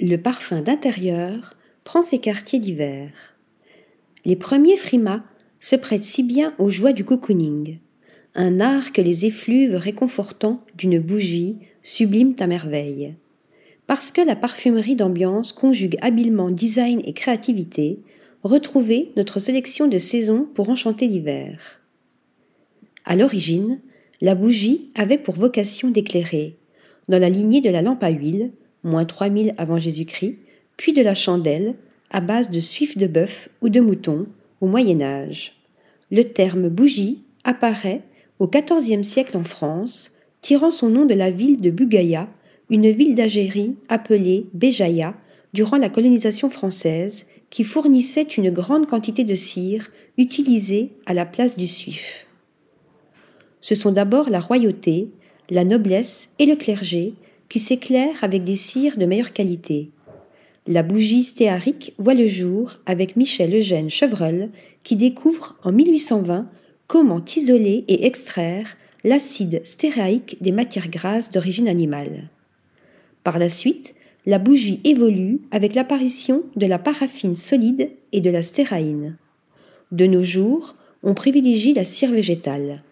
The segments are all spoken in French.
le parfum d'intérieur prend ses quartiers d'hiver. Les premiers frimas se prêtent si bien aux joies du cocooning, un art que les effluves réconfortants d'une bougie subliment à merveille. Parce que la parfumerie d'ambiance conjugue habilement design et créativité, retrouvez notre sélection de saisons pour enchanter l'hiver. À l'origine, la bougie avait pour vocation d'éclairer, dans la lignée de la lampe à huile, moins 3000 avant Jésus-Christ, puis de la chandelle, à base de suif de bœuf ou de mouton, au Moyen Âge. Le terme bougie apparaît au XIVe siècle en France, tirant son nom de la ville de Bugaya, une ville d'Algérie appelée Béjaïa durant la colonisation française, qui fournissait une grande quantité de cire utilisée à la place du suif. Ce sont d'abord la royauté, la noblesse et le clergé qui s'éclairent avec des cires de meilleure qualité. La bougie stéarique voit le jour avec Michel Eugène Chevreul qui découvre en 1820 comment isoler et extraire l'acide stéréaïque des matières grasses d'origine animale. Par la suite, la bougie évolue avec l'apparition de la paraffine solide et de la stéraïne. De nos jours, on privilégie la cire végétale.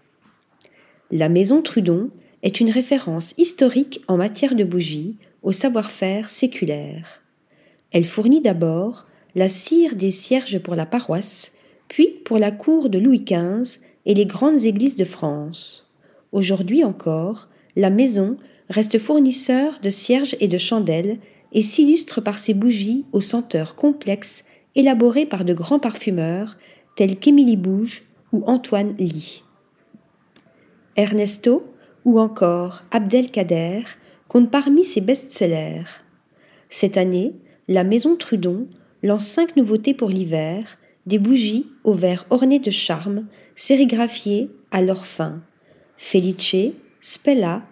La maison Trudon est une référence historique en matière de bougie au savoir-faire séculaire. Elle fournit d'abord la cire des cierges pour la paroisse, puis pour la cour de Louis XV et les grandes églises de France. Aujourd'hui encore, la maison reste fournisseur de cierges et de chandelles et s'illustre par ses bougies aux senteurs complexes élaborées par de grands parfumeurs tels qu'Émilie Bouge ou Antoine Lee. Ernesto ou encore Abdelkader comptent parmi ses best-sellers. Cette année, la maison Trudon lance cinq nouveautés pour l'hiver, des bougies au verre orné de charme, sérigraphiées à leur fin. Felice, Spella,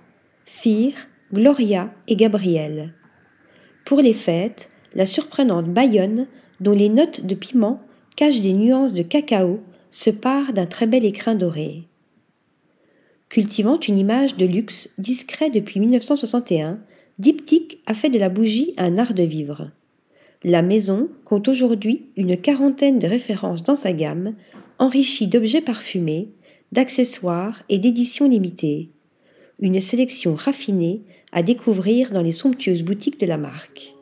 Fir, Gloria et Gabriel. Pour les fêtes, la surprenante Bayonne, dont les notes de piment cachent des nuances de cacao, se pare d'un très bel écrin doré. Cultivant une image de luxe discret depuis 1961, Diptyque a fait de la bougie un art de vivre. La maison compte aujourd'hui une quarantaine de références dans sa gamme, enrichie d'objets parfumés, d'accessoires et d'éditions limitées. Une sélection raffinée à découvrir dans les somptueuses boutiques de la marque.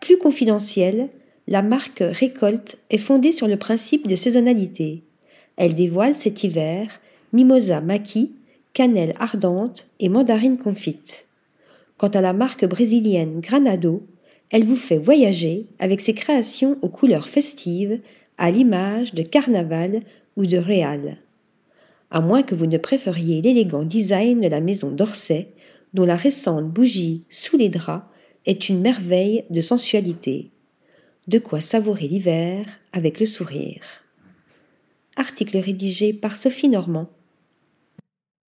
Plus confidentielle, la marque Récolte est fondée sur le principe de saisonnalité. Elle dévoile cet hiver mimosa maquis, cannelle ardente et mandarine confite. Quant à la marque brésilienne Granado, elle vous fait voyager avec ses créations aux couleurs festives, à l'image de Carnaval ou de Réal. À moins que vous ne préfériez l'élégant design de la maison d'Orsay, dont la récente bougie sous les draps est une merveille de sensualité. De quoi savourer l'hiver avec le sourire. Article rédigé par Sophie Normand